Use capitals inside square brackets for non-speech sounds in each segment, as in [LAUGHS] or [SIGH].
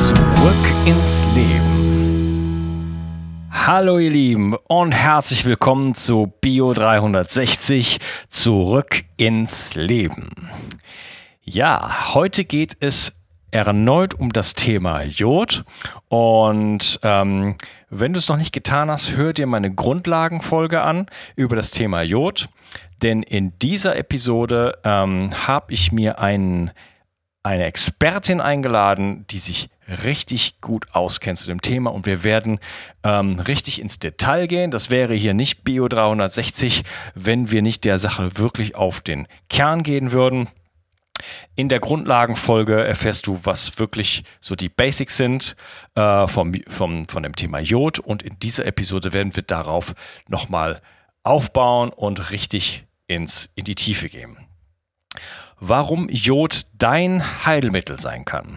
Zurück ins Leben. Hallo ihr Lieben und herzlich willkommen zu Bio 360 Zurück ins Leben. Ja, heute geht es erneut um das Thema Jod. Und ähm, wenn du es noch nicht getan hast, hör dir meine Grundlagenfolge an über das Thema Jod. Denn in dieser Episode ähm, habe ich mir einen, eine Expertin eingeladen, die sich richtig gut auskennt zu dem Thema und wir werden ähm, richtig ins Detail gehen. Das wäre hier nicht Bio 360, wenn wir nicht der Sache wirklich auf den Kern gehen würden. In der Grundlagenfolge erfährst du, was wirklich so die Basics sind äh, vom, vom, von dem Thema Jod. Und in dieser Episode werden wir darauf nochmal aufbauen und richtig ins, in die Tiefe gehen. Warum Jod dein Heilmittel sein kann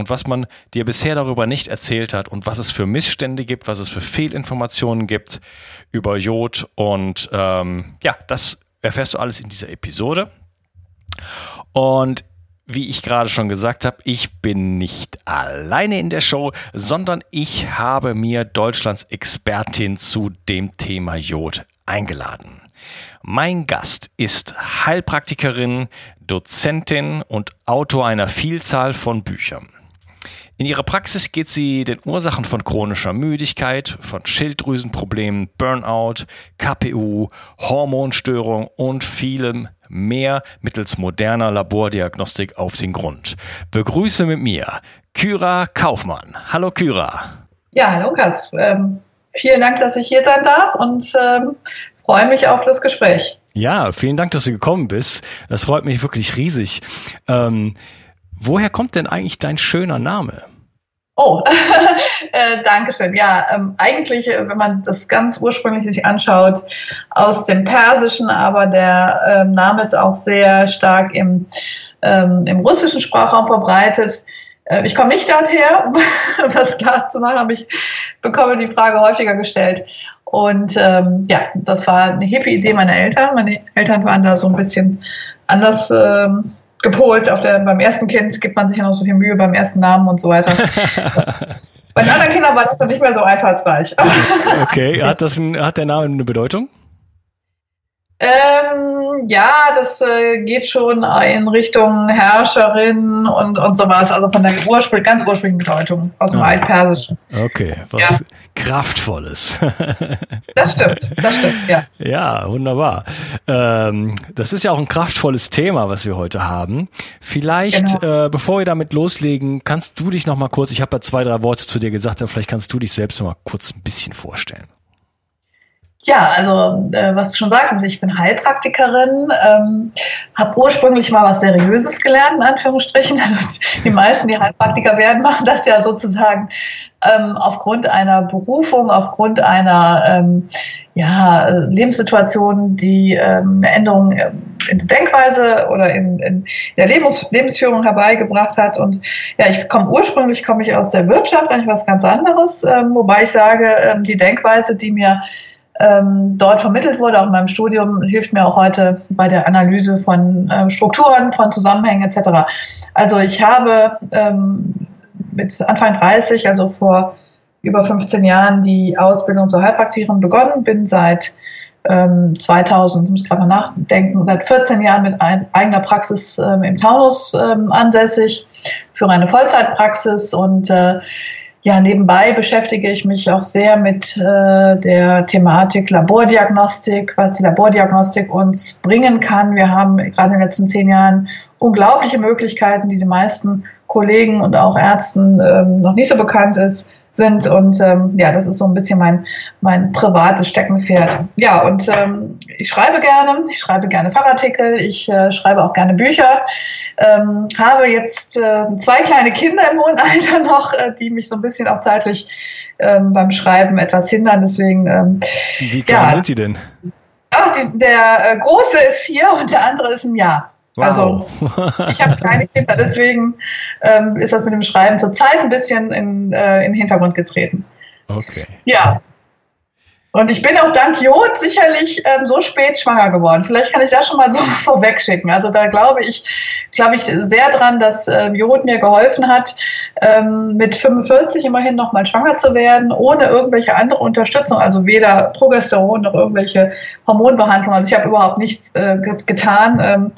und was man dir bisher darüber nicht erzählt hat und was es für Missstände gibt, was es für Fehlinformationen gibt über Jod. Und ähm, ja, das erfährst du alles in dieser Episode. Und wie ich gerade schon gesagt habe, ich bin nicht alleine in der Show, sondern ich habe mir Deutschlands Expertin zu dem Thema Jod eingeladen. Mein Gast ist Heilpraktikerin, Dozentin und Autor einer Vielzahl von Büchern. In ihrer Praxis geht sie den Ursachen von chronischer Müdigkeit, von Schilddrüsenproblemen, Burnout, KPU, Hormonstörung und vielem mehr mittels moderner Labordiagnostik auf den Grund. Begrüße mit mir Kyra Kaufmann. Hallo Kyra. Ja, hallo Lukas. Ähm, vielen Dank, dass ich hier sein darf und ähm, freue mich auf das Gespräch. Ja, vielen Dank, dass du gekommen bist. Das freut mich wirklich riesig. Ähm, woher kommt denn eigentlich dein schöner Name? Oh, [LAUGHS] äh, danke schön. Ja, ähm, eigentlich, äh, wenn man das ganz ursprünglich sich anschaut, aus dem Persischen, aber der äh, Name ist auch sehr stark im, ähm, im russischen Sprachraum verbreitet. Äh, ich komme nicht daher, um [LAUGHS] das klar zu machen, aber ich bekomme die Frage häufiger gestellt. Und ähm, ja, das war eine hippe Idee meiner Eltern. Meine Eltern waren da so ein bisschen anders ähm, gepolt. Auf der, beim ersten Kind gibt man sich ja noch so viel Mühe beim ersten Namen und so weiter. [LAUGHS] Bei den anderen Kindern war das dann nicht mehr so einfallsreich. okay, hat, das ein, hat der Name eine Bedeutung? Ähm, ja, das äh, geht schon in Richtung Herrscherin und, und sowas, also von der Urspr ganz ursprünglichen Bedeutung aus dem ah, Altpersischen. Okay, was ja. Kraftvolles. [LAUGHS] das stimmt, das stimmt, ja. Ja, wunderbar. Ähm, das ist ja auch ein kraftvolles Thema, was wir heute haben. Vielleicht, genau. äh, bevor wir damit loslegen, kannst du dich noch mal kurz, ich habe da zwei, drei Worte zu dir gesagt, aber vielleicht kannst du dich selbst noch mal kurz ein bisschen vorstellen. Ja, also äh, was du schon sagtest, ich bin Heilpraktikerin, ähm, habe ursprünglich mal was Seriöses gelernt, in Anführungsstrichen. [LAUGHS] Also die meisten, die Heilpraktiker werden, machen das ja sozusagen ähm, aufgrund einer Berufung, aufgrund einer ähm, ja, Lebenssituation, die ähm, eine Änderung in der Denkweise oder in, in der Lebens Lebensführung herbeigebracht hat. Und ja, ich komme ursprünglich komme ich aus der Wirtschaft, eigentlich was ganz anderes, ähm, wobei ich sage, ähm, die Denkweise, die mir ähm, dort vermittelt wurde, auch in meinem Studium, hilft mir auch heute bei der Analyse von äh, Strukturen, von Zusammenhängen etc. Also ich habe ähm, mit Anfang 30, also vor über 15 Jahren, die Ausbildung zur Heilpraktikerin begonnen, bin seit ähm, 2000, muss ich gerade mal nachdenken, seit 14 Jahren mit ein, eigener Praxis ähm, im Taunus ähm, ansässig, für eine Vollzeitpraxis. Und äh, ja, nebenbei beschäftige ich mich auch sehr mit äh, der Thematik Labordiagnostik, was die Labordiagnostik uns bringen kann. Wir haben gerade in den letzten zehn Jahren unglaubliche Möglichkeiten, die den meisten Kollegen und auch Ärzten ähm, noch nicht so bekannt ist, sind. Und ähm, ja, das ist so ein bisschen mein, mein privates Steckenpferd. Ja, und ähm, ich schreibe gerne, ich schreibe gerne Fachartikel, ich äh, schreibe auch gerne Bücher. Ähm, habe jetzt äh, zwei kleine Kinder im hohen [LAUGHS] Alter noch, äh, die mich so ein bisschen auch zeitlich ähm, beim Schreiben etwas hindern. Deswegen. Ähm, Wie klein ja, sind Sie denn? Ach, die, der äh, Große ist vier und der andere ist ein Jahr. Wow. Also ich habe kleine Kinder, deswegen ähm, ist das mit dem Schreiben zurzeit ein bisschen in, äh, in den Hintergrund getreten. Okay. Ja, und ich bin auch dank Jod sicherlich ähm, so spät schwanger geworden. Vielleicht kann ich das schon mal so [LAUGHS] vorwegschicken. Also da glaube ich, glaube ich sehr dran, dass äh, Jod mir geholfen hat, ähm, mit 45 immerhin nochmal schwanger zu werden, ohne irgendwelche andere Unterstützung, also weder Progesteron noch irgendwelche Hormonbehandlung. Also ich habe überhaupt nichts äh, getan, ähm,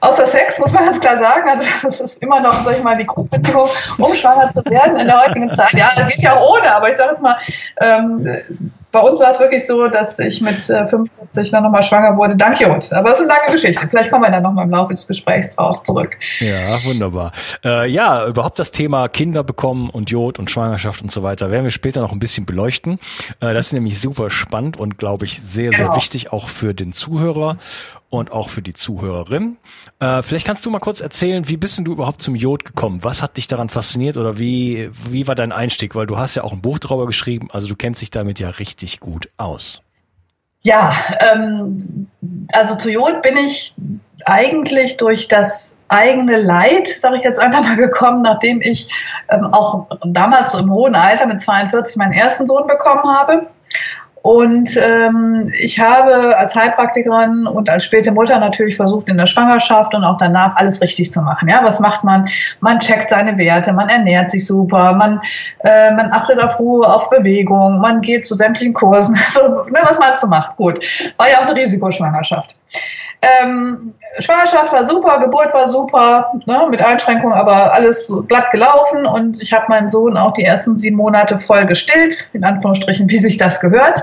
außer Sex, muss man ganz klar sagen. Also [LAUGHS] das ist immer noch, sag ich mal, die Grundbedingung, um schwanger zu werden in der heutigen Zeit. Ja, das geht ja auch ohne, aber ich sage jetzt mal, ähm, bei uns war es wirklich so, dass ich mit äh, 45 dann nochmal schwanger wurde, dank Jod. Aber es ist eine lange Geschichte. Vielleicht kommen wir dann nochmal im Laufe des Gesprächs drauf zurück. Ja, wunderbar. Äh, ja, überhaupt das Thema Kinder bekommen und Jod und Schwangerschaft und so weiter werden wir später noch ein bisschen beleuchten. Äh, das ist nämlich super spannend und glaube ich sehr, sehr genau. wichtig auch für den Zuhörer und auch für die Zuhörerin. Äh, vielleicht kannst du mal kurz erzählen, wie bist du überhaupt zum Jod gekommen? Was hat dich daran fasziniert oder wie, wie war dein Einstieg? Weil du hast ja auch ein Buch darüber geschrieben, also du kennst dich damit ja richtig gut aus. Ja, ähm, also zu Jod bin ich eigentlich durch das eigene Leid, sage ich jetzt einfach mal, gekommen, nachdem ich ähm, auch damals so im hohen Alter mit 42 meinen ersten Sohn bekommen habe und ähm, ich habe als Heilpraktikerin und als späte Mutter natürlich versucht, in der Schwangerschaft und auch danach alles richtig zu machen. Ja, was macht man? Man checkt seine Werte, man ernährt sich super, man, äh, man achtet auf Ruhe, auf Bewegung, man geht zu sämtlichen Kursen. [LAUGHS] Also, ne, was man so macht. Gut. War ja auch eine Risikoschwangerschaft. Ähm, Schwangerschaft war super, Geburt war super, ne, mit Einschränkungen, aber alles glatt gelaufen und ich habe meinen Sohn auch die ersten sieben Monate voll gestillt, in Anführungsstrichen, wie sich das gehört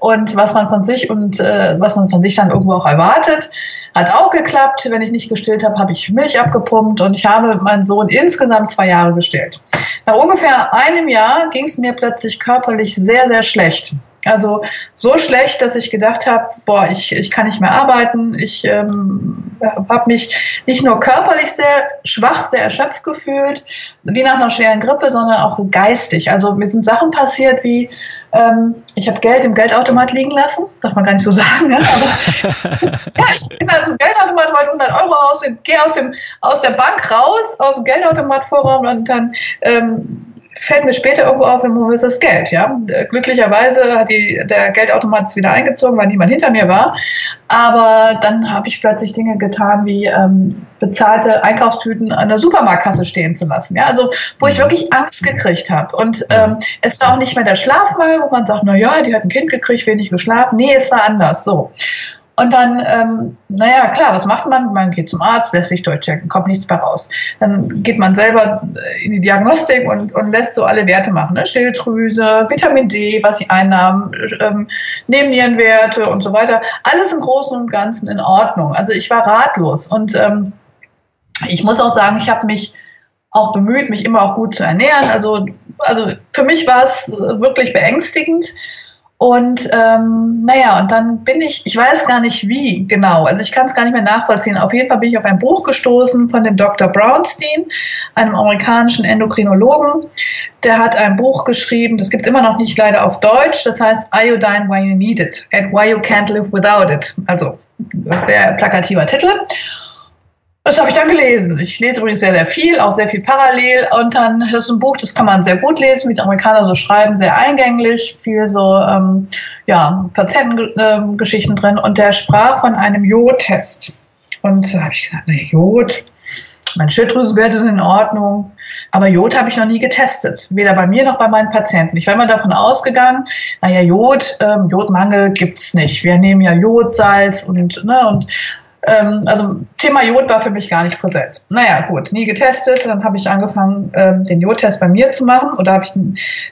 und was man von sich und äh, was man von sich dann irgendwo auch erwartet. Hat auch geklappt. Wenn ich nicht gestillt habe, habe ich Milch abgepumpt und ich habe meinen Sohn insgesamt zwei Jahre gestillt. Nach ungefähr einem Jahr ging es mir plötzlich körperlich sehr, sehr schlecht. Also so schlecht, dass ich gedacht habe, boah, ich, ich kann nicht mehr arbeiten. Ich ähm, habe mich nicht nur körperlich sehr schwach, sehr erschöpft gefühlt, wie nach einer schweren Grippe, sondern auch geistig. Also mir sind Sachen passiert wie, ähm, ich habe Geld im Geldautomat liegen lassen, darf man gar nicht so sagen. Ne? Aber, [LAUGHS] ja, ich bin also im Geldautomat, wollte 100 Euro raus, gehe aus, dem, aus der Bank raus, aus dem Geldautomatvorraum und dann... Ähm, fällt mir später irgendwo auf, wo ist das Geld? Ja? Glücklicherweise hat die, der Geldautomat wieder eingezogen, weil niemand hinter mir war. Aber dann habe ich plötzlich Dinge getan, wie ähm, bezahlte Einkaufstüten an der Supermarktkasse stehen zu lassen. Ja? Also wo ich mhm. wirklich Angst gekriegt habe. Und ähm, es war auch nicht mehr der Schlafmangel, wo man sagt, na ja, die hat ein Kind gekriegt, wenig geschlafen. Nee, es war anders. So. Und dann, ähm, naja, klar, was macht man? Man geht zum Arzt, lässt sich durchchecken, kommt nichts mehr raus. Dann geht man selber in die Diagnostik und, und lässt so alle Werte machen. Ne? Schilddrüse, Vitamin D, was sie einnahmen, ähm, Nebennierenwerte und so weiter. Alles im Großen und Ganzen in Ordnung. Also ich war ratlos. Und ähm, ich muss auch sagen, ich habe mich auch bemüht, mich immer auch gut zu ernähren. Also, also für mich war es wirklich beängstigend und ähm, naja, und dann bin ich, ich weiß gar nicht wie genau, also ich kann es gar nicht mehr nachvollziehen. Auf jeden Fall bin ich auf ein Buch gestoßen von dem Dr. Brownstein, einem amerikanischen Endokrinologen. Der hat ein Buch geschrieben, das gibt es immer noch nicht leider auf Deutsch, das heißt Iodine Why You Need It and Why You Can't Live Without It. Also sehr plakativer Titel. Das habe ich dann gelesen. Ich lese übrigens sehr, sehr viel, auch sehr viel parallel. Und dann das ist ein Buch, das kann man sehr gut lesen, wie die Amerikaner so schreiben, sehr eingänglich, viel so ähm, ja, Patientengeschichten drin. Und der sprach von einem Jodtest. Und da habe ich gesagt, nee, Jod, meine Schilddrüsenwerte sind in Ordnung. Aber Jod habe ich noch nie getestet, weder bei mir noch bei meinen Patienten. Ich war immer davon ausgegangen, naja, Jod, ähm, Jodmangel es nicht. Wir nehmen ja Jodsalz und, ne, und ähm, also Thema Jod war für mich gar nicht präsent. Naja, gut, nie getestet. Dann habe ich angefangen, ähm, den Jodtest bei mir zu machen. Oder habe ich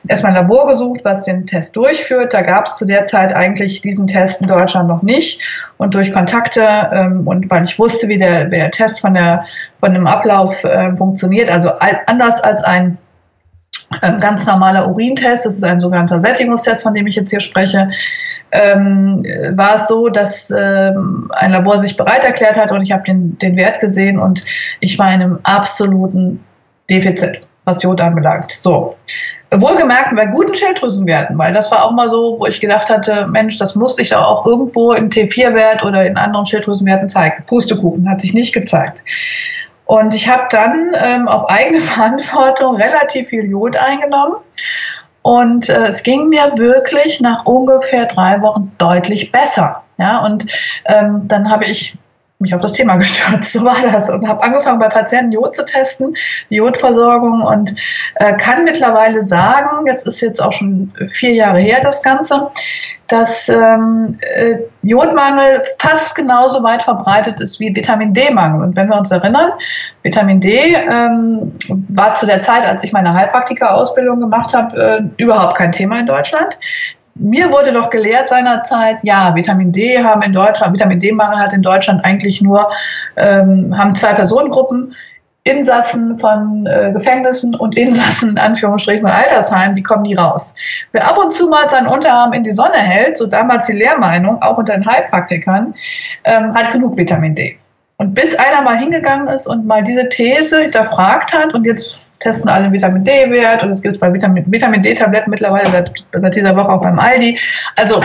erstmal ein Labor gesucht, was den Test durchführt. Da gab es zu der Zeit eigentlich diesen Test in Deutschland noch nicht. Und durch Kontakte ähm, und weil ich wusste, wie der, wie der Test von, der, von dem Ablauf äh, funktioniert, also anders als ein ganz normaler Urintest, das ist ein sogenannter Sättigungstest, von dem ich jetzt hier spreche, ähm, war es so, dass ähm, ein Labor sich bereit erklärt hat und ich habe den, den Wert gesehen und ich war in einem absoluten Defizit, was Jod anbelangt. So. Wohlgemerkt bei guten Schilddrüsenwerten, weil das war auch mal so, wo ich gedacht hatte, Mensch, das muss sich doch auch irgendwo im T4-Wert oder in anderen Schilddrüsenwerten zeigen. Pustekuchen hat sich nicht gezeigt. Und ich habe dann ähm, auf eigene [LAUGHS] Verantwortung relativ viel Jod eingenommen und äh, es ging mir wirklich nach ungefähr drei Wochen deutlich besser. Ja, und ähm, dann habe ich mich auf das Thema gestürzt, [LAUGHS] so war das. Und habe angefangen bei Patienten Jod zu testen, Jodversorgung und äh, kann mittlerweile sagen, jetzt ist jetzt auch schon vier Jahre her das Ganze, dass ähm, äh, Jodmangel fast genauso weit verbreitet ist wie Vitamin D-Mangel. Und wenn wir uns erinnern, Vitamin D ähm, war zu der Zeit, als ich meine Heilpraktika-Ausbildung gemacht habe, äh, überhaupt kein Thema in Deutschland. Mir wurde doch gelehrt seinerzeit, ja, Vitamin D haben in Deutschland, Vitamin D-Mangel hat in Deutschland eigentlich nur, ähm, haben zwei Personengruppen, Insassen von äh, Gefängnissen und Insassen in Anführungsstrichen von Altersheimen, die kommen nie raus. Wer ab und zu mal seinen Unterarm in die Sonne hält, so damals die Lehrmeinung, auch unter den Heilpraktikern, ähm, hat genug Vitamin D. Und bis einer mal hingegangen ist und mal diese These hinterfragt hat und jetzt testen alle Vitamin D-Wert und es gibt es bei Vitamin, Vitamin D-Tabletten mittlerweile seit, seit, dieser Woche auch beim Aldi. Also,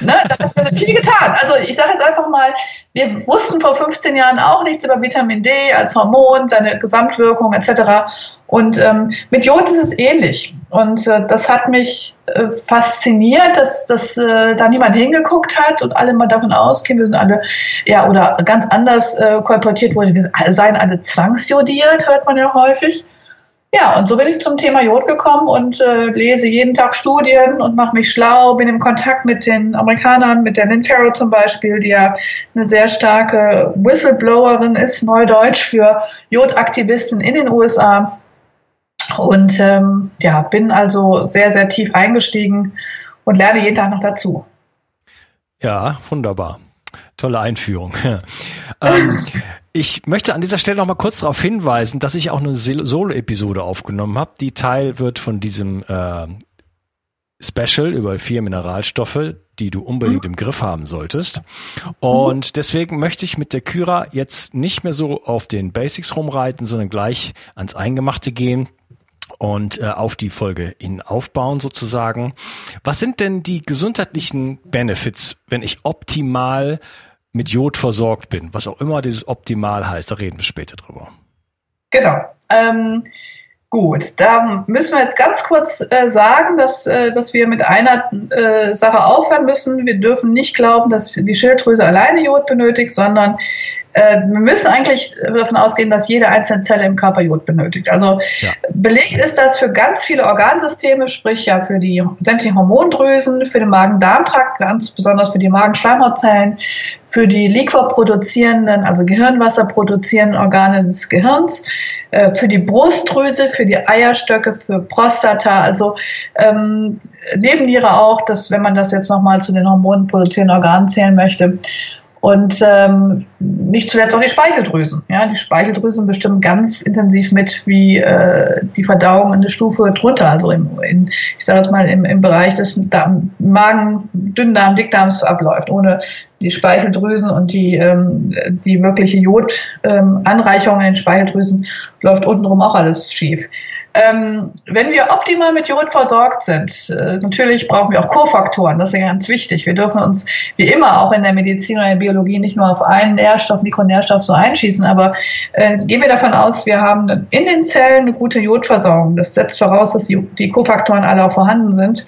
ne, [LAUGHS] das hat viel getan. Also ich sage jetzt einfach mal, wir wussten vor 15 Jahren auch nichts über Vitamin D als Hormon, seine Gesamtwirkung etc. Und ähm, mit Jod ist es ähnlich. Und äh, das hat mich äh, fasziniert, dass, dass äh, da niemand hingeguckt hat und alle mal davon ausgehen, wir sind alle, ja, oder ganz anders äh, kolportiert wurde, wir seien alle zwangsjodiert, hört man ja häufig. Ja, und so bin ich zum Thema Jod gekommen und äh, lese jeden Tag Studien und mache mich schlau, bin im Kontakt mit den Amerikanern, mit der Lynn Farrow zum Beispiel, die ja eine sehr starke Whistleblowerin ist, Neudeutsch für Jodaktivisten in den USA. Und ähm, ja, bin also sehr, sehr tief eingestiegen und lerne jeden Tag noch dazu. Ja, wunderbar. Tolle Einführung. Ähm, [LAUGHS] ich möchte an dieser Stelle noch mal kurz darauf hinweisen, dass ich auch eine Solo-Episode aufgenommen habe. Die Teil wird von diesem äh, Special über vier Mineralstoffe, die du unbedingt im Griff haben solltest. Und deswegen möchte ich mit der Kyra jetzt nicht mehr so auf den Basics rumreiten, sondern gleich ans Eingemachte gehen und äh, auf die Folge hin aufbauen sozusagen. Was sind denn die gesundheitlichen Benefits, wenn ich optimal mit Jod versorgt bin, was auch immer dieses optimal heißt, da reden wir später drüber. Genau. Ähm, gut, da müssen wir jetzt ganz kurz äh, sagen, dass, äh, dass wir mit einer äh, Sache aufhören müssen. Wir dürfen nicht glauben, dass die Schilddrüse alleine Jod benötigt, sondern wir müssen eigentlich davon ausgehen, dass jede einzelne Zelle im Körper Jod benötigt. Also ja. belegt ist das für ganz viele Organsysteme, sprich ja für die sämtlichen Hormondrüsen, für den Magen-Darm-Trakt, ganz besonders für die Magenschleimhautzellen, für die liquorproduzierenden, also Gehirnwasser produzierenden Organe des Gehirns, äh, für die Brustdrüse, für die Eierstöcke, für Prostata, also ähm, Nebenniere auch, dass, wenn man das jetzt nochmal zu den hormonproduzierenden Organen zählen möchte. Und ähm, nicht zuletzt auch die Speicheldrüsen. Ja, die Speicheldrüsen bestimmen ganz intensiv mit, wie äh, die Verdauung in der Stufe drunter, also im, in, ich sage jetzt mal im, im Bereich des Darm, Magen, Dünndarm, Dickdarms abläuft. Ohne die Speicheldrüsen und die, ähm, die wirkliche Jodanreicherung ähm, in den Speicheldrüsen läuft untenrum auch alles schief. Ähm, wenn wir optimal mit Jod versorgt sind, äh, natürlich brauchen wir auch Kofaktoren, das ist ja ganz wichtig. Wir dürfen uns wie immer auch in der Medizin oder in der Biologie nicht nur auf einen Nährstoff, Mikronährstoff so einschießen, aber äh, gehen wir davon aus, wir haben in den Zellen eine gute Jodversorgung. Das setzt voraus, dass die, die Kofaktoren alle auch vorhanden sind.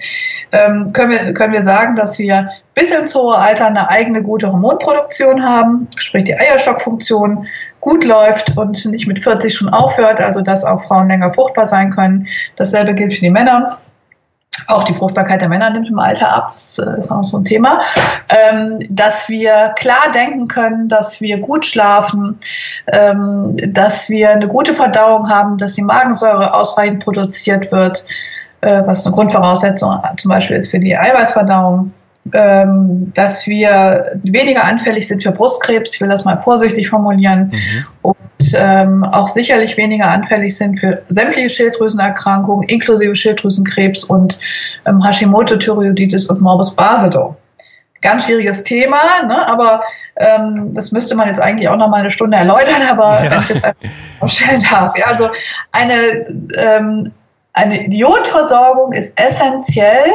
Ähm, können, wir, können wir sagen, dass wir bis ins hohe Alter eine eigene gute Hormonproduktion haben, sprich die Eierstockfunktion, gut läuft und nicht mit 40 schon aufhört, also dass auch Frauen länger fruchtbar sein können. Dasselbe gilt für die Männer. auch die Fruchtbarkeit der Männer nimmt im Alter ab, das äh, ist auch so ein Thema, ähm, dass wir klar denken können, dass wir gut schlafen, ähm, dass wir eine gute Verdauung haben, dass die Magensäure ausreichend produziert wird, äh, was eine Grundvoraussetzung zum Beispiel ist für die Eiweißverdauung. Ähm, dass wir weniger anfällig sind für Brustkrebs, ich will das mal vorsichtig formulieren, mhm. und ähm, auch sicherlich weniger anfällig sind für sämtliche Schilddrüsenerkrankungen, inklusive Schilddrüsenkrebs und ähm, Hashimoto-Thyreoiditis und Morbus Basedow. Ganz schwieriges Thema, ne? aber ähm, das müsste man jetzt eigentlich auch noch mal eine Stunde erläutern, aber ja. wenn ich es einfach vorstellen darf. Ja, also eine, ähm, eine Jodversorgung ist essentiell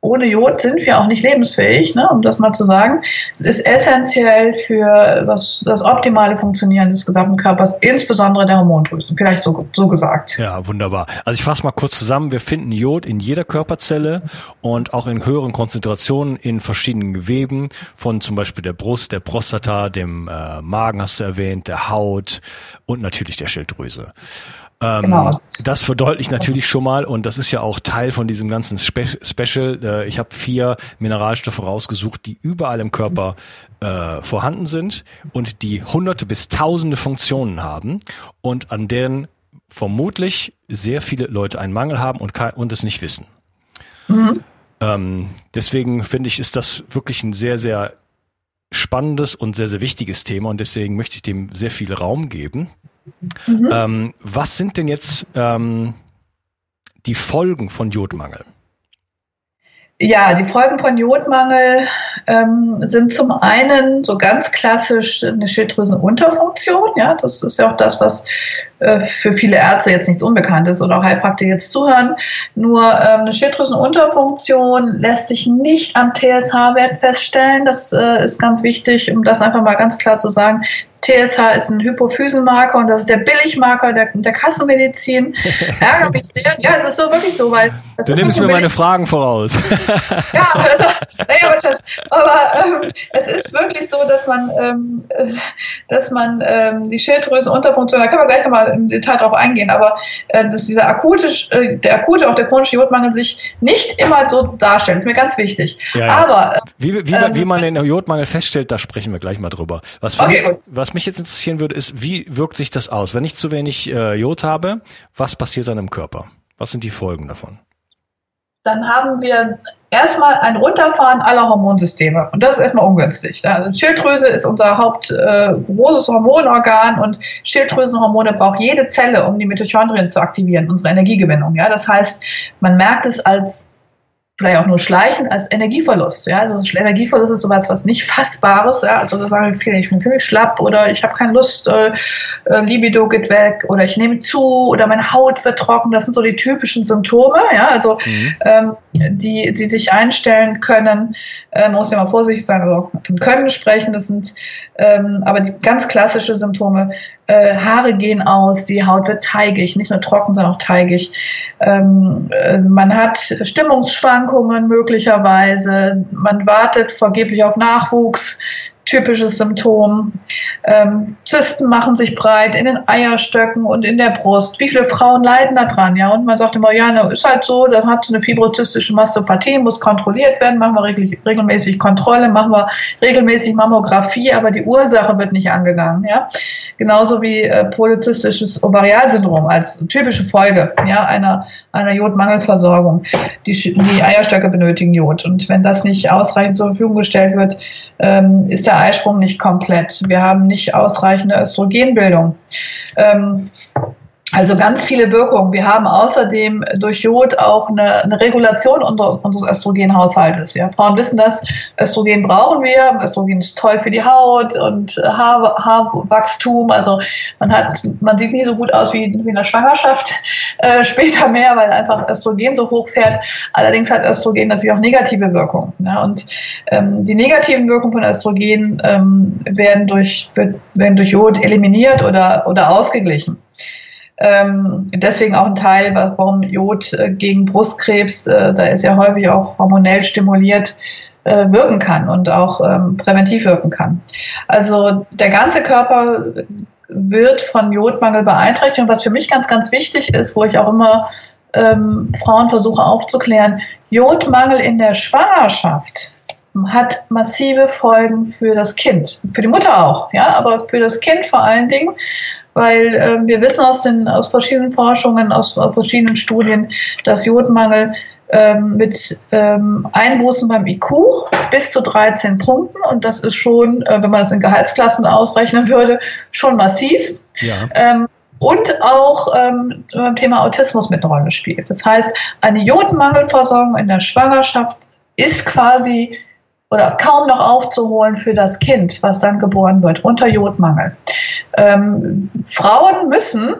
ohne Jod sind wir auch nicht lebensfähig, ne, um das mal zu sagen. Es ist essentiell für das, das optimale Funktionieren des gesamten Körpers, insbesondere der Hormondrüsen. Vielleicht so, so gesagt. Ja, wunderbar. Also ich fasse mal kurz zusammen. Wir finden Jod in jeder Körperzelle und auch in höheren Konzentrationen in verschiedenen Geweben, von zum Beispiel der Brust, der Prostata, dem äh, Magen hast du erwähnt, der Haut und natürlich der Schilddrüse. Ähm, genau. Das verdeutlicht natürlich schon mal, und das ist ja auch Teil von diesem ganzen Spe Special. Äh, ich habe vier Mineralstoffe rausgesucht, die überall im Körper äh, vorhanden sind und die hunderte bis tausende Funktionen haben und an deren vermutlich sehr viele Leute einen Mangel haben und, und es nicht wissen. Mhm. Ähm, deswegen finde ich, ist das wirklich ein sehr, sehr spannendes und sehr, sehr wichtiges Thema und deswegen möchte ich dem sehr viel Raum geben. Mhm. Ähm, was sind denn jetzt ähm, die Folgen von Jodmangel? Ja, die Folgen von Jodmangel ähm, sind zum einen so ganz klassisch eine Schilddrüsenunterfunktion. Ja, das ist ja auch das, was äh, für viele Ärzte jetzt nichts unbekannt ist oder auch Heilpraktiker jetzt zuhören. Nur ähm, eine Schilddrüsenunterfunktion lässt sich nicht am TSH-Wert feststellen. Das äh, ist ganz wichtig, um das einfach mal ganz klar zu sagen. TSH ist ein Hypophysenmarker und das ist der Billigmarker der, der Kassenmedizin. [LAUGHS] Ärgert mich sehr. Ja, es ist so wirklich so, weil. du nimmst mir meine Fragen voraus. [LAUGHS] ja, also, naja, aber ähm, es ist wirklich so, dass man, ähm, dass man ähm, die Schilddrüse Unterfunktion, da können wir gleich nochmal im Detail drauf eingehen, aber äh, dass dieser akute, äh, der akute, auch der chronische Jodmangel sich nicht immer so darstellt, ist mir ganz wichtig. Ja, ja. Aber äh, wie, wie, wie, man den Jodmangel feststellt, da sprechen wir gleich mal drüber. Was, okay, mich, was mich jetzt interessieren würde, ist, wie wirkt sich das aus? Wenn ich zu wenig äh, Jod habe, was passiert dann im Körper? Was sind die Folgen davon? Dann haben wir erstmal ein Runterfahren aller Hormonsysteme. Und das ist erstmal ungünstig. Also Schilddrüse ist unser Haupt äh, großes Hormonorgan und Schilddrüsenhormone braucht jede Zelle, um die Mitochondrien zu aktivieren, unsere Energiegewinnung. Ja? Das heißt, man merkt es als vielleicht auch nur schleichen als Energieverlust. Ja, also Energieverlust ist sowas, was nicht fassbares. Ja, also das sagen viele, ich bin ziemlich schlapp oder ich habe keine Lust, äh, äh, Libido geht weg oder ich nehme zu oder meine Haut wird trocken. Das sind so die typischen Symptome. Ja, also mhm. ähm, die, die sich einstellen können. Äh, man muss ja mal vorsichtig sein, also von können sprechen. Das sind ähm, aber die ganz klassische Symptome äh, Haare gehen aus, die Haut wird teigig, nicht nur trocken, sondern auch teigig. Ähm, äh, man hat Stimmungsschwankungen möglicherweise, man wartet vergeblich auf Nachwuchs, typisches Symptom. Ähm, Zysten machen sich breit in den Eierstöcken und in der Brust. Wie viele Frauen leiden daran? Ja, und man sagt immer, ja, ne, ist halt so, dann hat sie eine fibrozystische Mastopathie, muss kontrolliert werden, machen wir regelmäßig Kontrolle, machen wir regelmäßig Mammographie, aber die Ursache wird nicht angegangen. Ja, genauso wie äh, polyzystisches Ovarialsyndrom als typische Folge ja, einer, einer Jodmangelversorgung. Die, die Eierstöcke benötigen Jod und wenn das nicht ausreichend zur Verfügung gestellt wird, ähm, ist der Eisprung nicht komplett. Wir haben nicht ausreichende Östrogenbildung. Ähm, also ganz viele Wirkungen. Wir haben außerdem durch Jod auch eine, eine Regulation unseres Östrogenhaushaltes. Ja. Frauen wissen das, Östrogen brauchen wir. Östrogen ist toll für die Haut und Haar, Haarwachstum. Also man, hat, man sieht nie so gut aus wie, wie in der Schwangerschaft äh, später mehr, weil einfach Östrogen so hoch fährt. Allerdings hat Östrogen natürlich auch negative Wirkungen. Ja. Und ähm, die negativen Wirkungen von Östrogen ähm, werden, durch, werden durch Jod eliminiert oder, oder ausgeglichen. Ähm, deswegen auch ein Teil, warum Jod äh, gegen Brustkrebs, äh, da ist ja häufig auch hormonell stimuliert, äh, wirken kann und auch ähm, präventiv wirken kann. Also der ganze Körper wird von Jodmangel beeinträchtigt. Und was für mich ganz, ganz wichtig ist, wo ich auch immer ähm, Frauen versuche aufzuklären, Jodmangel in der Schwangerschaft hat massive Folgen für das Kind, für die Mutter auch, ja, aber für das Kind vor allen Dingen, weil äh, wir wissen aus, den, aus verschiedenen Forschungen, aus, aus verschiedenen Studien, dass Jodmangel ähm, mit ähm, Einbußen beim IQ bis zu 13 Punkten und das ist schon, äh, wenn man es in Gehaltsklassen ausrechnen würde, schon massiv. Ja. Ähm, und auch ähm, beim Thema Autismus mit einer Rolle spielt. Das heißt, eine Jodmangelversorgung in der Schwangerschaft ist quasi oder kaum noch aufzuholen für das Kind, was dann geboren wird, unter Jodmangel. Ähm, Frauen müssen,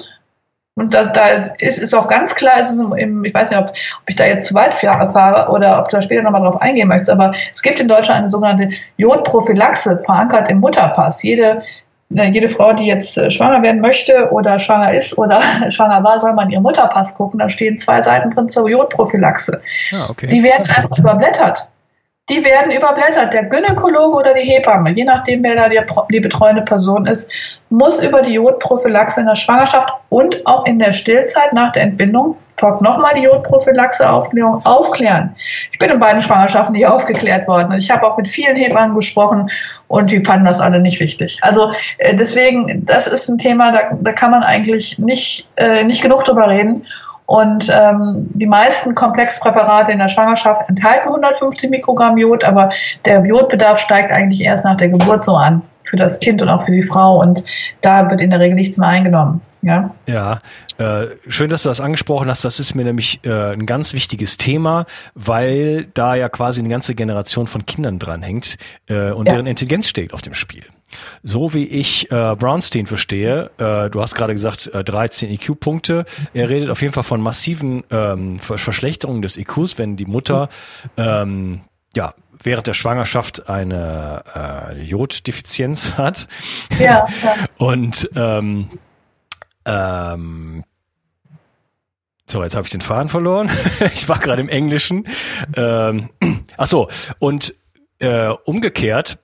und da, da ist, ist auch ganz klar, ist im, ich weiß nicht, ob, ob, ich da jetzt zu weit fahre oder ob du da später nochmal drauf eingehen möchtest, aber es gibt in Deutschland eine sogenannte Jodprophylaxe, verankert im Mutterpass. Jede jede Frau, die jetzt äh, schwanger werden möchte oder schwanger ist oder [LAUGHS] schwanger war, soll man ihren Mutterpass gucken. Da stehen zwei Seiten drin zur Jodprophylaxe. Ah, okay. Die werden einfach überblättert die werden überblättert. Der Gynäkologe oder die Hebamme, je nachdem, wer da die, die betreuende Person ist, muss über die Jodprophylaxe in der Schwangerschaft und auch in der Stillzeit nach der Entbindung talk nochmal die Jodprophylaxe-Aufklärung aufklären. Ich bin in beiden Schwangerschaften nicht [LAUGHS] aufgeklärt worden. Ich habe auch mit vielen Hebammen gesprochen und die fanden das alle nicht wichtig. Also äh, deswegen, das ist ein Thema, da, da kann man eigentlich nicht, äh, nicht genug drüber reden. Und ähm, die meisten Komplexpräparate in der Schwangerschaft enthalten 150 Mikrogramm Jod, aber der Jodbedarf steigt eigentlich erst nach der Geburt so an für das Kind und auch für die Frau. Und da wird in der Regel nichts mehr eingenommen. Ja, ja äh, schön, dass du das angesprochen hast. Das ist mir nämlich äh, ein ganz wichtiges Thema, weil da ja quasi eine ganze Generation von Kindern dranhängt äh, und ja. deren Intelligenz steht auf dem Spiel. So wie ich äh, Brownstein verstehe, äh, du hast gerade gesagt äh, 13 IQ-Punkte. Er redet auf jeden Fall von massiven ähm, Verschlechterungen des IQs, wenn die Mutter ähm, ja während der Schwangerschaft eine äh, Joddefizienz hat. Ja. [LAUGHS] ja. Und ähm, ähm, so, jetzt habe ich den Faden verloren. [LAUGHS] ich war gerade im Englischen. Ähm, [CLEARS THROAT] ach so, und äh, umgekehrt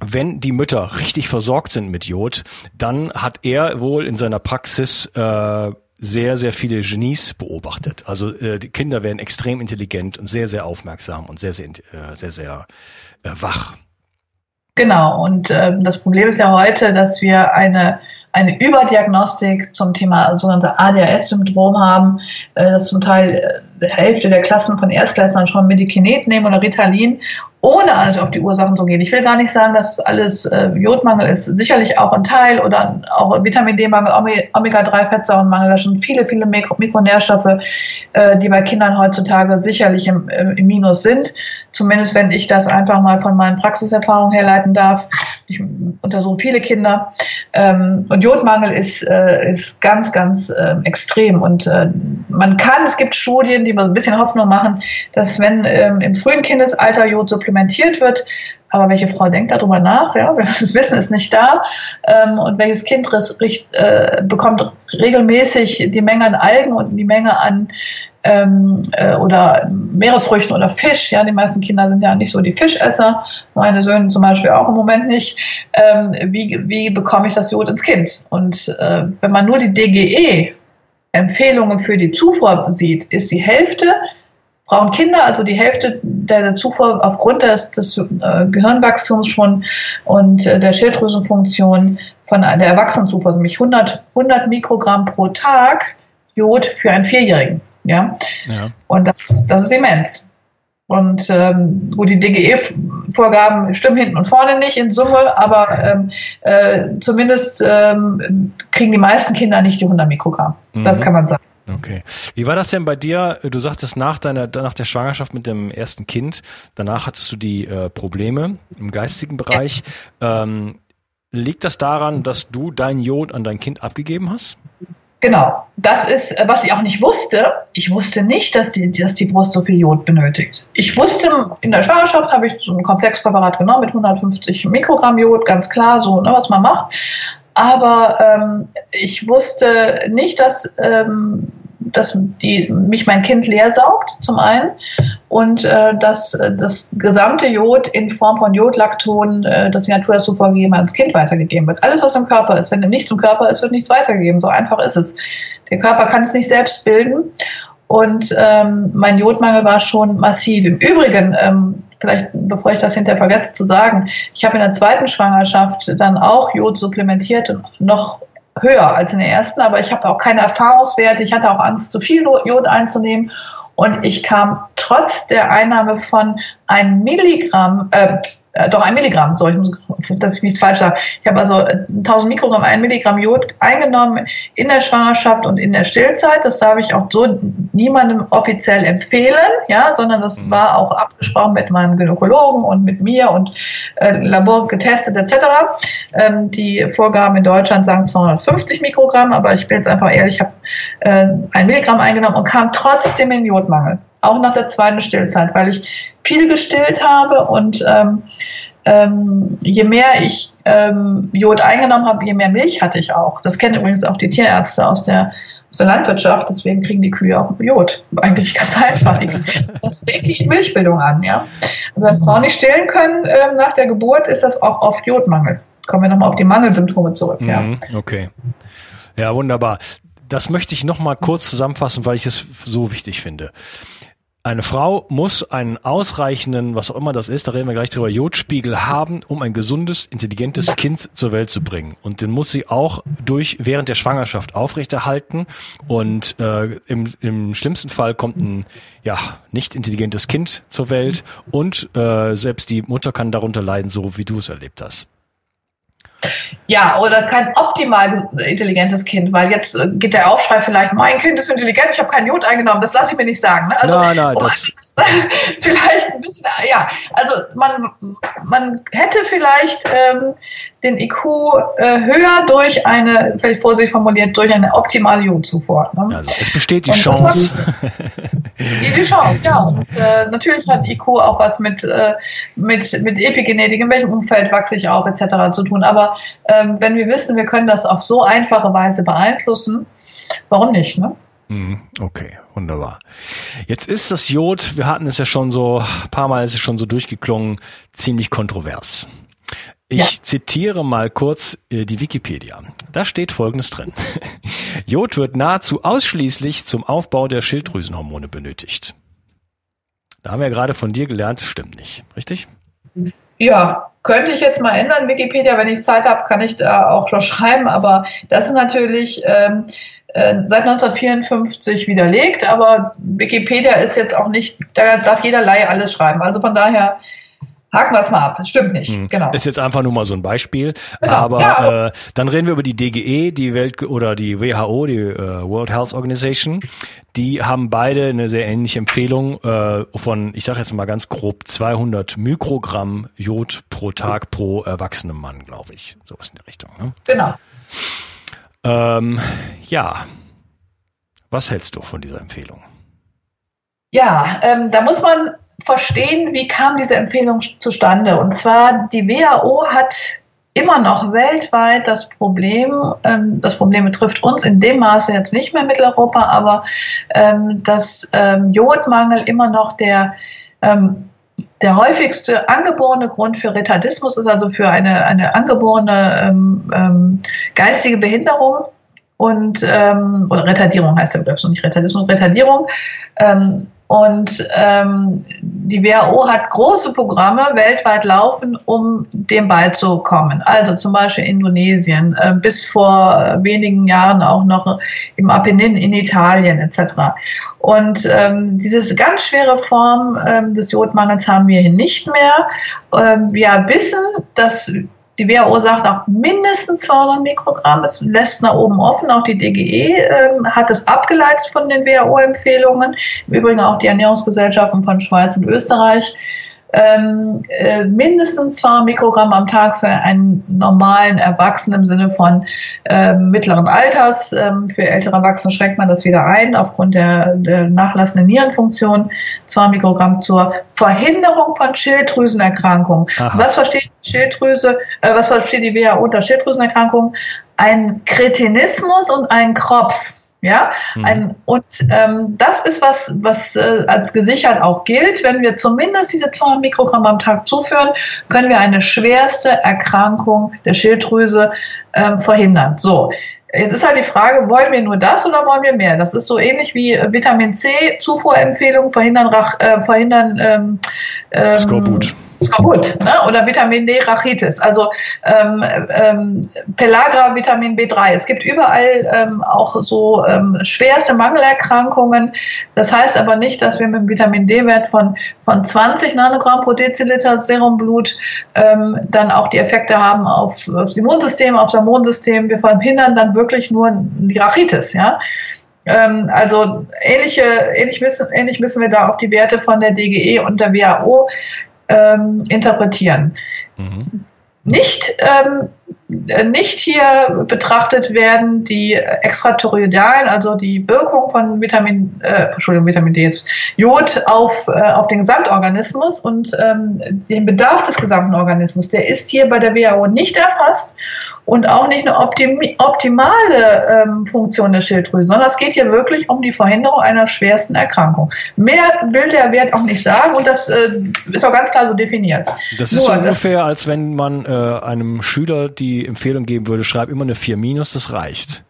wenn die Mütter richtig versorgt sind mit Jod, dann hat er wohl in seiner Praxis äh, sehr, sehr viele Genies beobachtet. Also äh, die Kinder werden extrem intelligent und sehr, sehr aufmerksam und sehr, sehr, äh, sehr, sehr äh, wach. Genau, und äh, das Problem ist ja heute, dass wir eine, eine Überdiagnostik zum Thema sogenannte ADHS-Syndrom haben, äh, dass zum Teil äh, Hälfte der Klassen von Erstklässlern schon Medikinet nehmen oder Ritalin ohne auf die Ursachen zu gehen. Ich will gar nicht sagen, dass alles äh, Jodmangel ist. Sicherlich auch ein Teil oder auch Vitamin D-Mangel, Omega-3-Fettsäurenmangel. Da sind viele, viele Mikro Mikronährstoffe, äh, die bei Kindern heutzutage sicherlich im, im Minus sind. Zumindest wenn ich das einfach mal von meinen Praxiserfahrungen herleiten darf. Ich untersuche viele Kinder. Ähm, und Jodmangel ist, äh, ist ganz, ganz äh, extrem. Und äh, man kann, es gibt Studien, die mir ein bisschen Hoffnung machen, dass wenn ähm, im frühen Kindesalter Jod supplementiert wird, aber welche Frau denkt darüber nach? Ja, [LAUGHS] das Wissen ist nicht da. Ähm, und welches Kind richt, äh, bekommt regelmäßig die Menge an Algen und die Menge an ähm, äh, oder Meeresfrüchten oder Fisch. Ja, die meisten Kinder sind ja nicht so die Fischesser. Meine Söhne zum Beispiel auch im Moment nicht. Ähm, wie, wie bekomme ich das Jod ins Kind? Und äh, wenn man nur die DGE Empfehlungen für die Zufuhr sieht, ist die Hälfte brauchen Kinder, also die Hälfte der Zufuhr aufgrund des, des äh, Gehirnwachstums schon und äh, der Schilddrüsenfunktion von der Erwachsenenzufuhr, also nämlich 100, 100 Mikrogramm pro Tag Jod für einen Vierjährigen. Ja? ja. Und das, das ist immens. Und ähm, gut, die DGE-Vorgaben stimmen hinten und vorne nicht in Summe, aber ähm, äh, zumindest ähm, kriegen die meisten Kinder nicht die 100 Mikrogramm. Mhm. Das kann man sagen. Okay. Wie war das denn bei dir? Du sagtest nach deiner, nach der Schwangerschaft mit dem ersten Kind, danach hattest du die äh, Probleme im geistigen Bereich. Ähm, liegt das daran, dass du dein Jod an dein Kind abgegeben hast? Genau, das ist, was ich auch nicht wusste. Ich wusste nicht, dass die, dass die Brust so viel Jod benötigt. Ich wusste, in der Schwangerschaft habe ich so ein Komplexpräparat genommen mit 150 Mikrogramm Jod, ganz klar, so, ne, was man macht. Aber ähm, ich wusste nicht, dass, ähm, dass die, mich mein Kind leer saugt, zum einen, und äh, dass äh, das gesamte Jod in Form von Jodlakton, äh, das die Natur dazu vorgegeben hat, ans Kind weitergegeben wird. Alles, was im Körper ist. Wenn nichts im Körper ist, wird nichts weitergegeben. So einfach ist es. Der Körper kann es nicht selbst bilden. und ähm, mein Jodmangel war schon massiv. Im Übrigen, ähm, vielleicht bevor ich das hinterher vergesse zu sagen, ich habe in der zweiten Schwangerschaft dann auch Jod supplementiert, noch höher als in der ersten, aber ich habe auch keine Erfahrungswerte. Ich hatte auch Angst, zu viel Jod einzunehmen. Und ich kam trotz der Einnahme von ein Milligramm, äh, äh, doch ein Milligramm, so, ich muss, dass ich nichts falsch sage. Ich habe also 1000 äh, Mikrogramm, ein Milligramm Jod eingenommen in der Schwangerschaft und in der Stillzeit. Das darf ich auch so niemandem offiziell empfehlen, ja, sondern das mhm. war auch abgesprochen mit meinem Gynäkologen und mit mir und äh, Labor getestet etc. Ähm, die Vorgaben in Deutschland sagen 250 Mikrogramm, aber ich bin jetzt einfach ehrlich, ich habe äh, ein Milligramm eingenommen und kam trotzdem in Jodmangel auch nach der zweiten Stillzeit, weil ich viel gestillt habe und ähm, ähm, je mehr ich ähm, Jod eingenommen habe, je mehr Milch hatte ich auch. Das kennen übrigens auch die Tierärzte aus der, aus der Landwirtschaft, deswegen kriegen die Kühe auch Jod. Eigentlich ganz [LAUGHS] einfach. das regt die Milchbildung an. Ja? Also wenn Frauen nicht stillen können ähm, nach der Geburt, ist das auch oft Jodmangel. Kommen wir nochmal auf die Mangelsymptome zurück. Ja. Mhm, okay. Ja, wunderbar. Das möchte ich nochmal kurz zusammenfassen, weil ich es so wichtig finde. Eine Frau muss einen ausreichenden, was auch immer das ist, da reden wir gleich drüber, Jodspiegel haben, um ein gesundes, intelligentes Kind zur Welt zu bringen. Und den muss sie auch durch während der Schwangerschaft aufrechterhalten. Und äh, im, im schlimmsten Fall kommt ein ja nicht intelligentes Kind zur Welt und äh, selbst die Mutter kann darunter leiden, so wie du es erlebt hast. Ja, oder kein optimal intelligentes Kind, weil jetzt äh, geht der Aufschrei vielleicht, mein Kind ist intelligent, ich habe keinen Jod eingenommen, das lasse ich mir nicht sagen. Ne? Also, nein, nein, das [LAUGHS] vielleicht ein bisschen, ja, also man, man hätte vielleicht ähm, den IQ äh, höher durch eine, vielleicht vorsichtig formuliert, durch eine optimale Jodzufuhr. Ne? Also es besteht die und Chance. die, die Chance, ja. Und äh, natürlich hat IQ auch was mit, äh, mit, mit Epigenetik, in welchem Umfeld wachse ich auf, etc. zu tun. Aber ähm, wenn wir wissen, wir können das auf so einfache Weise beeinflussen, warum nicht? Ne? Mhm, okay, wunderbar. Jetzt ist das Jod, wir hatten es ja schon so, ein paar Mal ist es schon so durchgeklungen, ziemlich kontrovers. Ich ja. zitiere mal kurz äh, die Wikipedia. Da steht Folgendes drin. [LAUGHS] Jod wird nahezu ausschließlich zum Aufbau der Schilddrüsenhormone benötigt. Da haben wir ja gerade von dir gelernt, stimmt nicht, richtig? Ja, könnte ich jetzt mal ändern, Wikipedia. Wenn ich Zeit habe, kann ich da auch schon schreiben. Aber das ist natürlich ähm, äh, seit 1954 widerlegt. Aber Wikipedia ist jetzt auch nicht, da darf jeder Laie alles schreiben. Also von daher Haken wir es mal ab. Stimmt nicht. Hm. Genau. Ist jetzt einfach nur mal so ein Beispiel. Genau. Aber, ja, äh, dann reden wir über die DGE, die Welt oder die WHO, die äh, World Health Organization. Die haben beide eine sehr ähnliche Empfehlung äh, von, ich sage jetzt mal ganz grob, 200 Mikrogramm Jod pro Tag pro erwachsenem Mann, glaube ich. So was in der Richtung. Ne? Genau. Ähm, ja. Was hältst du von dieser Empfehlung? Ja, ähm, da muss man verstehen, wie kam diese Empfehlung zustande. Und zwar, die WHO hat immer noch weltweit das Problem, ähm, das Problem betrifft uns in dem Maße jetzt nicht mehr Mitteleuropa, aber ähm, dass ähm, Jodmangel immer noch der, ähm, der häufigste angeborene Grund für Retardismus ist, also für eine, eine angeborene ähm, ähm, geistige Behinderung und oder Retardierung heißt der Begriff, so nicht Retardismus, Retardierung. Und ähm, die WHO hat große Programme weltweit laufen, um dem beizukommen. Also zum Beispiel Indonesien, äh, bis vor wenigen Jahren auch noch im Apennin in Italien etc. Und ähm, diese ganz schwere Form ähm, des Jodmangels haben wir hier nicht mehr. Ähm, wir wissen, dass die WHO sagt auch mindestens 200 Mikrogramm. Es lässt nach oben offen. Auch die DGE äh, hat es abgeleitet von den WHO-Empfehlungen. Im Übrigen auch die Ernährungsgesellschaften von Schweiz und Österreich ähm, äh, mindestens 2 Mikrogramm am Tag für einen normalen Erwachsenen im Sinne von äh, mittleren Alters. Ähm, für ältere Erwachsene schränkt man das wieder ein aufgrund der, der nachlassenden Nierenfunktion. 2 Mikrogramm zur Verhinderung von Schilddrüsenerkrankungen. Was versteht Schilddrüse, äh, was versteht die WHO unter Schilddrüsenerkrankungen? Ein Kretinismus und ein Kropf. Ja, mhm. Ein, und ähm, das ist was, was äh, als gesichert auch gilt. Wenn wir zumindest diese 200 Mikrogramm am Tag zuführen, können wir eine schwerste Erkrankung der Schilddrüse ähm, verhindern. So, Jetzt ist halt die Frage, wollen wir nur das oder wollen wir mehr? Das ist so ähnlich wie Vitamin C, Zufuhrempfehlung, verhindern, äh, verhindern ähm, ähm, Skorbut. Skorbut ne? oder Vitamin D, Rachitis, also ähm, ähm, Pelagra, Vitamin B3. Es gibt überall ähm, auch so ähm, schwerste Mangelerkrankungen. Das heißt aber nicht, dass wir mit einem Vitamin D-Wert von, von 20 Nanogramm pro Deziliter Serumblut ähm, dann auch die Effekte haben auf, auf das Immunsystem, auf das Hormonsystem. Wir verhindern dann wirklich nur die Rachitis. Ja? Ähm, also ähnliche, ähnlich, müssen, ähnlich müssen wir da auch die Werte von der DGE und der WHO ähm, interpretieren. Mhm. Nicht, ähm, nicht hier betrachtet werden die extraterritorialen, also die Wirkung von Vitamin, äh, Entschuldigung, Vitamin D jetzt, Jod auf, äh, auf den Gesamtorganismus und ähm, den Bedarf des gesamten Organismus. Der ist hier bei der WHO nicht erfasst und auch nicht eine optim optimale ähm, Funktion der Schilddrüse, sondern es geht hier wirklich um die Verhinderung einer schwersten Erkrankung. Mehr will der Wert auch nicht sagen und das äh, ist auch ganz klar so definiert. Das ist Nur, so ungefähr, das, als wenn man äh, einem Schüler die Empfehlung geben würde, schreib immer eine 4 minus, das reicht.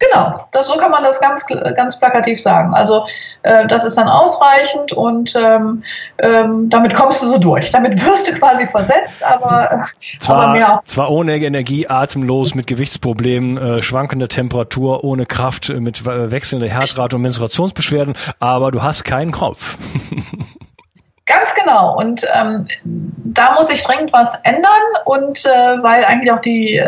Genau, das, so kann man das ganz, ganz plakativ sagen. Also äh, das ist dann ausreichend und ähm, ähm, damit kommst du so durch. Damit wirst du quasi versetzt, aber, zwar, aber mehr. Zwar ohne Energie, atemlos, mit Gewichtsproblemen, äh, schwankender Temperatur, ohne Kraft, äh, mit äh, wechselnder Herdrate und Menstruationsbeschwerden, aber du hast keinen Kopf. [LAUGHS] Ganz genau. Und ähm, da muss ich dringend was ändern und äh, weil eigentlich auch die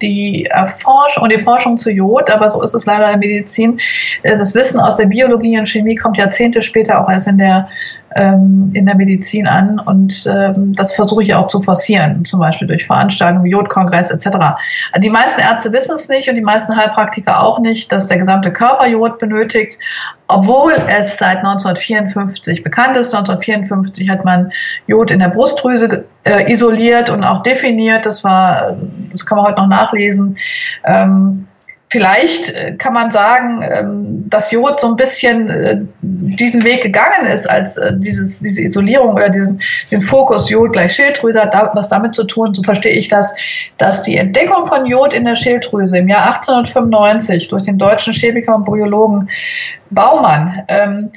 die Erforschung und die Forschung zu Jod, aber so ist es leider in der Medizin. Äh, das Wissen aus der Biologie und Chemie kommt Jahrzehnte später auch erst in der ähm, in der Medizin an und ähm, das versuche ich auch zu forcieren, zum Beispiel durch Veranstaltungen, Jodkongress etc. Die meisten Ärzte wissen es nicht und die meisten Heilpraktiker auch nicht, dass der gesamte Körper Jod benötigt, obwohl es seit 1954 bekannt ist. 1954 hat man Jod in der Brustdrüse äh, isoliert und auch definiert. Das war, das kann man heute noch nachlesen. Ähm, Vielleicht äh, kann man sagen, ähm, dass Jod so ein bisschen äh, diesen Weg gegangen ist, als äh, dieses, diese Isolierung oder diesen, den Fokus Jod gleich Schilddrüse hat was damit zu tun, so verstehe ich das, dass die Entdeckung von Jod in der Schilddrüse im Jahr 1895 durch den deutschen Chemiker und Biologen Baumann ähm,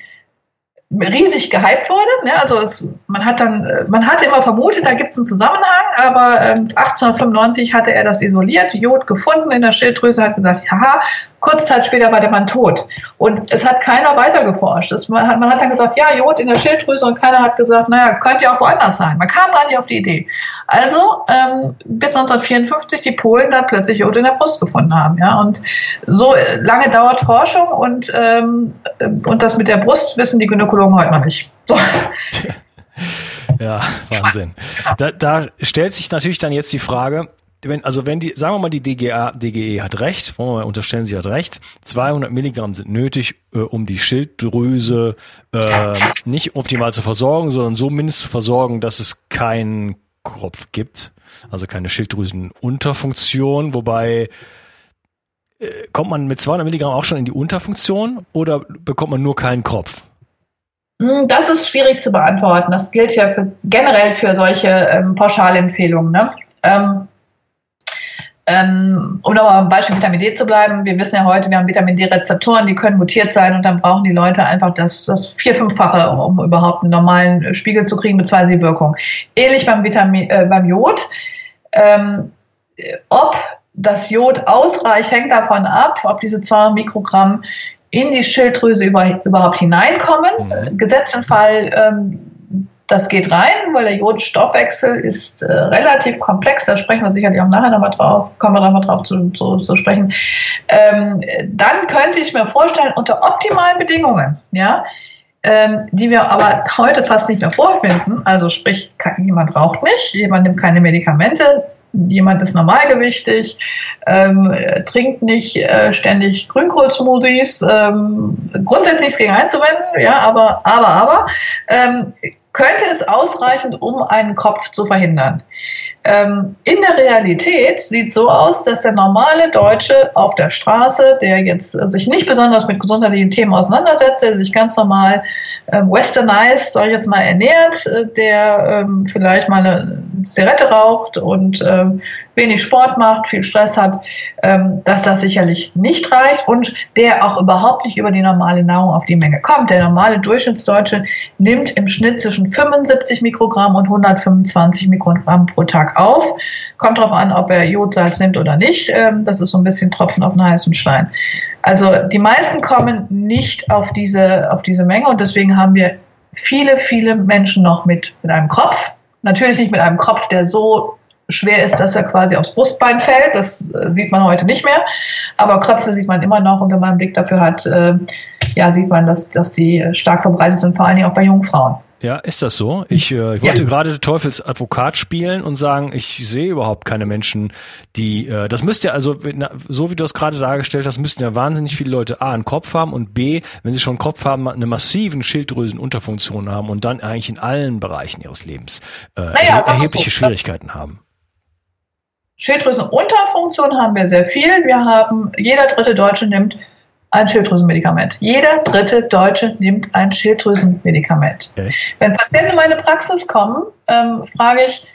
riesig gehypt wurde. Ne? Also es, man hat dann, man hatte immer vermutet, da gibt es einen Zusammenhang, aber ähm, 1895 hatte er das isoliert, Jod gefunden in der Schilddrüse, hat gesagt, haha, Kurze Zeit später war der Mann tot. Und es hat keiner weiter geforscht. man, hat, man hat dann gesagt, ja, Jod in der Schilddrüse und keiner hat gesagt, naja, könnte ja auch woanders sein. Man kam gar nicht auf die Idee. Also ähm, bis 1954 die Polen da plötzlich Jod in der Brust gefunden haben. Ja? Und so lange dauert Forschung und, ähm, und das mit der Brust wissen die Gynäkologen heute noch nicht. So. [LAUGHS] Ja, Wahnsinn. Da, da stellt sich natürlich dann jetzt die Frage, wenn, also wenn die, sagen wir mal, die DGA, DGE hat recht, wollen wir mal unterstellen, sie hat recht, 200 Milligramm sind nötig, äh, um die Schilddrüse äh, nicht optimal zu versorgen, sondern so mindestens zu versorgen, dass es keinen Kopf gibt, also keine Schilddrüsenunterfunktion, wobei äh, kommt man mit 200 Milligramm auch schon in die Unterfunktion oder bekommt man nur keinen Kopf? Hm, das ist schwierig zu beantworten. Das gilt ja für, generell für solche ähm, Pauschalempfehlungen. Ne? Ähm, ähm, um nochmal beim Beispiel Vitamin D zu bleiben, wir wissen ja heute, wir haben Vitamin D-Rezeptoren, die können mutiert sein und dann brauchen die Leute einfach das, das vier-, fünffache, um überhaupt einen normalen Spiegel zu kriegen, beziehungsweise die Wirkung. Ähnlich beim, Vitamin, äh, beim Jod. Ähm, ob das Jod ausreicht, hängt davon ab, ob diese 200 Mikrogramm in die Schilddrüse über, überhaupt hineinkommen. Mhm. Gesetzt im Fall, ähm, das geht rein, weil der Jodstoffwechsel ist äh, relativ komplex. Da sprechen wir sicherlich auch nachher nochmal drauf, kommen wir nochmal drauf zu, zu, zu sprechen. Ähm, dann könnte ich mir vorstellen, unter optimalen Bedingungen, ja, ähm, die wir aber heute fast nicht mehr vorfinden. Also sprich, jemand raucht nicht, jemand nimmt keine Medikamente, jemand ist normalgewichtig, ähm, trinkt nicht äh, ständig Grünkohlsmoothies. Ähm, grundsätzlich ist gegen einzuwenden, ja, aber, aber, aber, ähm, könnte es ausreichen, um einen Kopf zu verhindern. Ähm, in der Realität sieht so aus, dass der normale Deutsche auf der Straße, der jetzt sich nicht besonders mit gesundheitlichen Themen auseinandersetzt, der sich ganz normal äh, westernized, sage ich jetzt mal, ernährt, äh, der ähm, vielleicht mal eine Zigarette raucht und ähm, wenig Sport macht, viel Stress hat, ähm, dass das sicherlich nicht reicht und der auch überhaupt nicht über die normale Nahrung auf die Menge kommt. Der normale Durchschnittsdeutsche nimmt im Schnitt zwischen 75 Mikrogramm und 125 Mikrogramm pro Tag auf. Kommt darauf an, ob er Jodsalz nimmt oder nicht. Ähm, das ist so ein bisschen Tropfen auf einen heißen Stein. Also die meisten kommen nicht auf diese, auf diese Menge und deswegen haben wir viele, viele Menschen noch mit, mit einem Kopf. Natürlich nicht mit einem Kopf, der so schwer ist, dass er quasi aufs Brustbein fällt. Das äh, sieht man heute nicht mehr. Aber Kröpfe sieht man immer noch und wenn man einen Blick dafür hat, äh, ja, sieht man, dass, dass die stark verbreitet sind, vor allen Dingen auch bei jungen Frauen. Ja, ist das so? Ich, äh, ich wollte ja. gerade Teufelsadvokat spielen und sagen, ich sehe überhaupt keine Menschen, die, äh, das müsste ja, also so wie du es gerade dargestellt hast, müssten ja wahnsinnig viele Leute A, einen Kopf haben und B, wenn sie schon einen Kopf haben, eine massiven Schilddrüsenunterfunktion haben und dann eigentlich in allen Bereichen ihres Lebens äh, naja, erhebliche so. Schwierigkeiten haben. Schilddrüsenunterfunktion haben wir sehr viel. Wir haben, jeder dritte Deutsche nimmt ein Schilddrüsenmedikament. Jeder dritte Deutsche nimmt ein Schilddrüsenmedikament. Echt? Wenn Patienten in meine Praxis kommen, ähm, frage ich,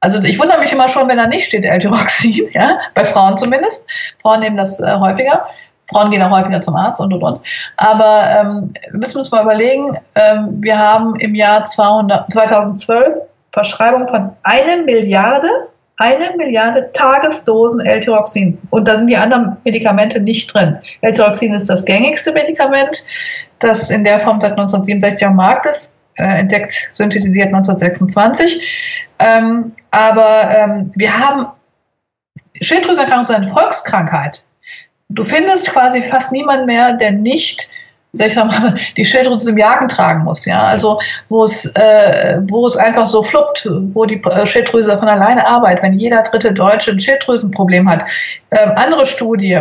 also ich wundere mich immer schon, wenn da nicht steht L-Tyroxin, [LAUGHS] ja, bei Frauen zumindest. Frauen nehmen das äh, häufiger. Frauen gehen auch häufiger zum Arzt und und und. Aber ähm, wir müssen uns mal überlegen, ähm, wir haben im Jahr 200, 2012 Verschreibung von einer Milliarde eine Milliarde Tagesdosen L-Tyroxin. Und da sind die anderen Medikamente nicht drin. L-Tyroxin ist das gängigste Medikament, das in der Form seit 1967 am Markt ist, äh, entdeckt, synthetisiert 1926. Ähm, aber ähm, wir haben Schilddrüsenerkrankung ist eine Volkskrankheit. Du findest quasi fast niemanden mehr, der nicht sag ich mal, die Schilddrüse im Jagen tragen muss. Ja? Also wo es, äh, wo es einfach so fluppt, wo die äh, Schilddrüse von alleine arbeitet, wenn jeder dritte Deutsche ein Schilddrüsenproblem hat. Ähm, andere Studie,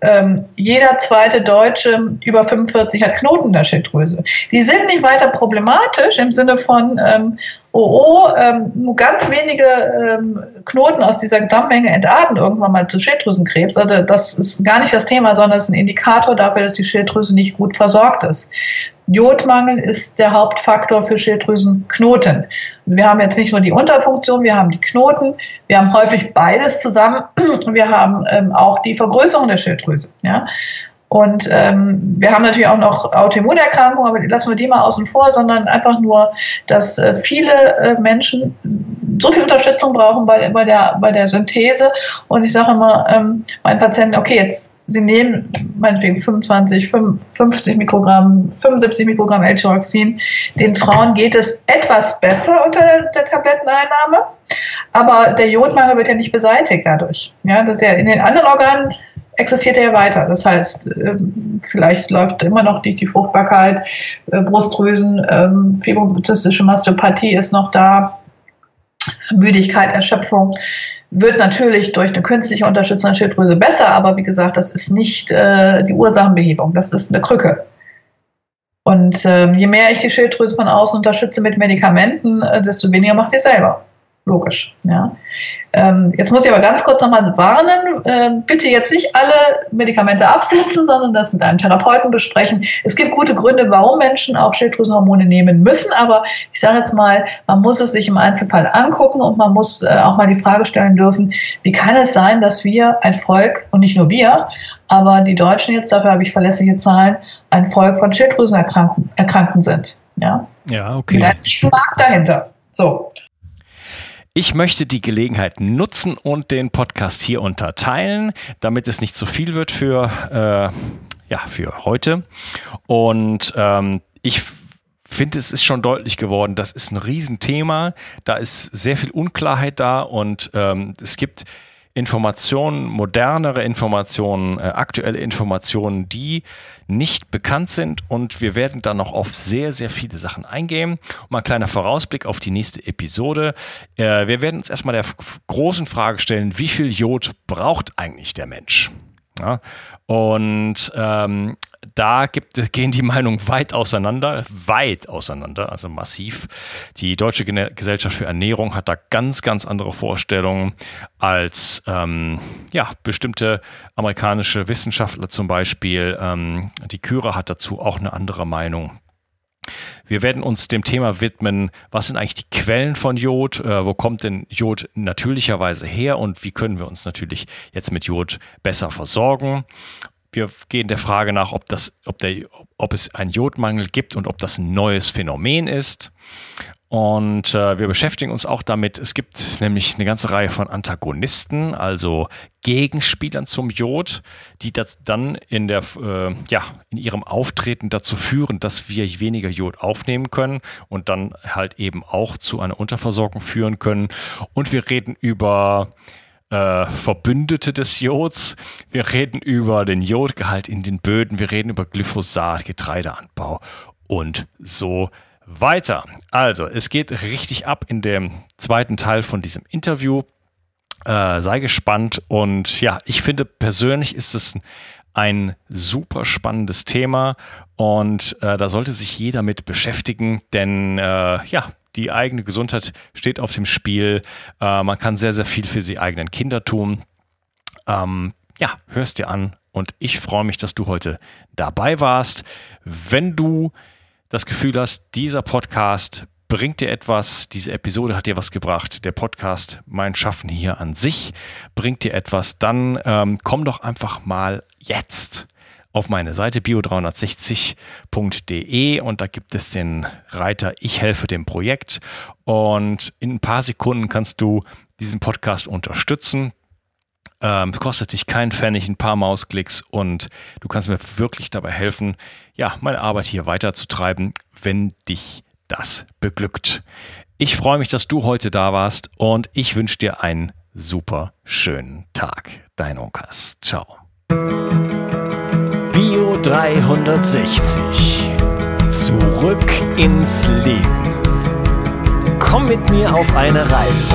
ähm, jeder zweite Deutsche über 45 hat Knoten in der Schilddrüse. Die sind nicht weiter problematisch im Sinne von, ähm, oh, oh ähm, nur ganz wenige ähm, Knoten aus dieser Gesamtmenge entarten irgendwann mal zu Schilddrüsenkrebs. Also das ist gar nicht das Thema, sondern es ist ein Indikator dafür, dass die Schilddrüse nicht gut versorgt ist. Jodmangel ist der Hauptfaktor für Schilddrüsenknoten. Also wir haben jetzt nicht nur die Unterfunktion, wir haben die Knoten, wir haben häufig beides zusammen. [CLEARS THROAT] Wir haben ähm, auch die Vergrößerung der Schilddrüse. Ja? Und ähm, wir haben natürlich auch noch Autoimmunerkrankungen, aber lassen wir die mal außen vor, sondern einfach nur, dass äh, viele äh, Menschen so viel Unterstützung brauchen bei, bei, der, bei der Synthese. Und ich sage immer ähm, meinen Patienten, okay, jetzt Sie nehmen meinetwegen 25, 50 Mikrogramm, 75 Mikrogramm L-Tyroxin. Den Frauen geht es etwas besser unter der, Tabletteneinnahme, aber der Jodmangel wird ja nicht beseitigt dadurch. Ja, der in den anderen Organen existiert er ja weiter. Das heißt, ähm, vielleicht läuft immer noch nicht die Fruchtbarkeit, äh, Brustdrüsen, ähm, fibrozystische Mastopathie ist noch da, Müdigkeit, Erschöpfung wird natürlich durch eine künstliche Unterstützung der Schilddrüse besser, aber wie gesagt, das ist nicht äh, die Ursachenbehebung, das ist eine Krücke. Und äh, je mehr ich die Schilddrüse von außen unterstütze mit Medikamenten, äh, desto weniger macht ihr selber. Logisch. Ja. Ähm, jetzt muss ich aber ganz kurz nochmal warnen, äh, bitte jetzt nicht alle Medikamente absetzen, sondern das mit einem Therapeuten besprechen. Es gibt gute Gründe, warum Menschen auch Schilddrüsenhormone nehmen müssen, aber ich sage jetzt mal, man muss es sich im Einzelfall angucken und man muss äh, auch mal die Frage stellen dürfen, wie kann es sein, dass wir ein Volk, und nicht nur wir, aber die Deutschen jetzt, dafür habe ich verlässliche Zahlen, ein Volk von Schilddrüsenerkrankten sind. Ja, ja okay. Mit einem Markt dahinter. So. Ich möchte die Gelegenheit nutzen und den Podcast hier unterteilen, damit es nicht zu viel wird für, äh, ja, für heute. Und ähm, ich finde, es ist schon deutlich geworden, das ist ein Riesenthema. Da ist sehr viel Unklarheit da und ähm, es gibt Informationen, modernere Informationen, äh, aktuelle Informationen, die nicht bekannt sind und wir werden dann noch auf sehr, sehr viele Sachen eingehen. Und mal ein kleiner Vorausblick auf die nächste Episode. Äh, wir werden uns erstmal der großen Frage stellen, wie viel Jod braucht eigentlich der Mensch? Ja, und ähm, da gibt, gehen die Meinungen weit auseinander, weit auseinander, also massiv. Die Deutsche Gesellschaft für Ernährung hat da ganz, ganz andere Vorstellungen als ähm, ja, bestimmte amerikanische Wissenschaftler zum Beispiel. Ähm, die Kyra hat dazu auch eine andere Meinung. Wir werden uns dem Thema widmen, was sind eigentlich die Quellen von Jod, äh, wo kommt denn Jod natürlicherweise her und wie können wir uns natürlich jetzt mit Jod besser versorgen. Wir gehen der Frage nach, ob, das, ob, der, ob es einen Jodmangel gibt und ob das ein neues Phänomen ist. Und äh, wir beschäftigen uns auch damit, es gibt nämlich eine ganze Reihe von Antagonisten, also Gegenspielern zum Jod, die das dann in, der, äh, ja, in ihrem Auftreten dazu führen, dass wir weniger Jod aufnehmen können und dann halt eben auch zu einer Unterversorgung führen können. Und wir reden über äh, Verbündete des Jods. Wir reden über den Jodgehalt in den Böden. Wir reden über Glyphosat, Getreideanbau und so weiter weiter. Also, es geht richtig ab in dem zweiten Teil von diesem Interview. Äh, sei gespannt und ja, ich finde persönlich ist es ein super spannendes Thema und äh, da sollte sich jeder mit beschäftigen, denn äh, ja, die eigene Gesundheit steht auf dem Spiel. Äh, man kann sehr, sehr viel für die eigenen Kinder tun. Ähm, ja, hörst dir an und ich freue mich, dass du heute dabei warst. Wenn du das Gefühl hast, dieser Podcast bringt dir etwas, diese Episode hat dir was gebracht, der Podcast Mein Schaffen hier an sich bringt dir etwas, dann ähm, komm doch einfach mal jetzt auf meine Seite bio360.de und da gibt es den Reiter Ich helfe dem Projekt und in ein paar Sekunden kannst du diesen Podcast unterstützen. Ähm, es kostet dich keinen Pfennig, ein paar Mausklicks und du kannst mir wirklich dabei helfen, ja, meine Arbeit hier weiterzutreiben, wenn dich das beglückt. Ich freue mich, dass du heute da warst und ich wünsche dir einen super schönen Tag. Dein Onkas. Ciao. Bio 360. Zurück ins Leben. Komm mit mir auf eine Reise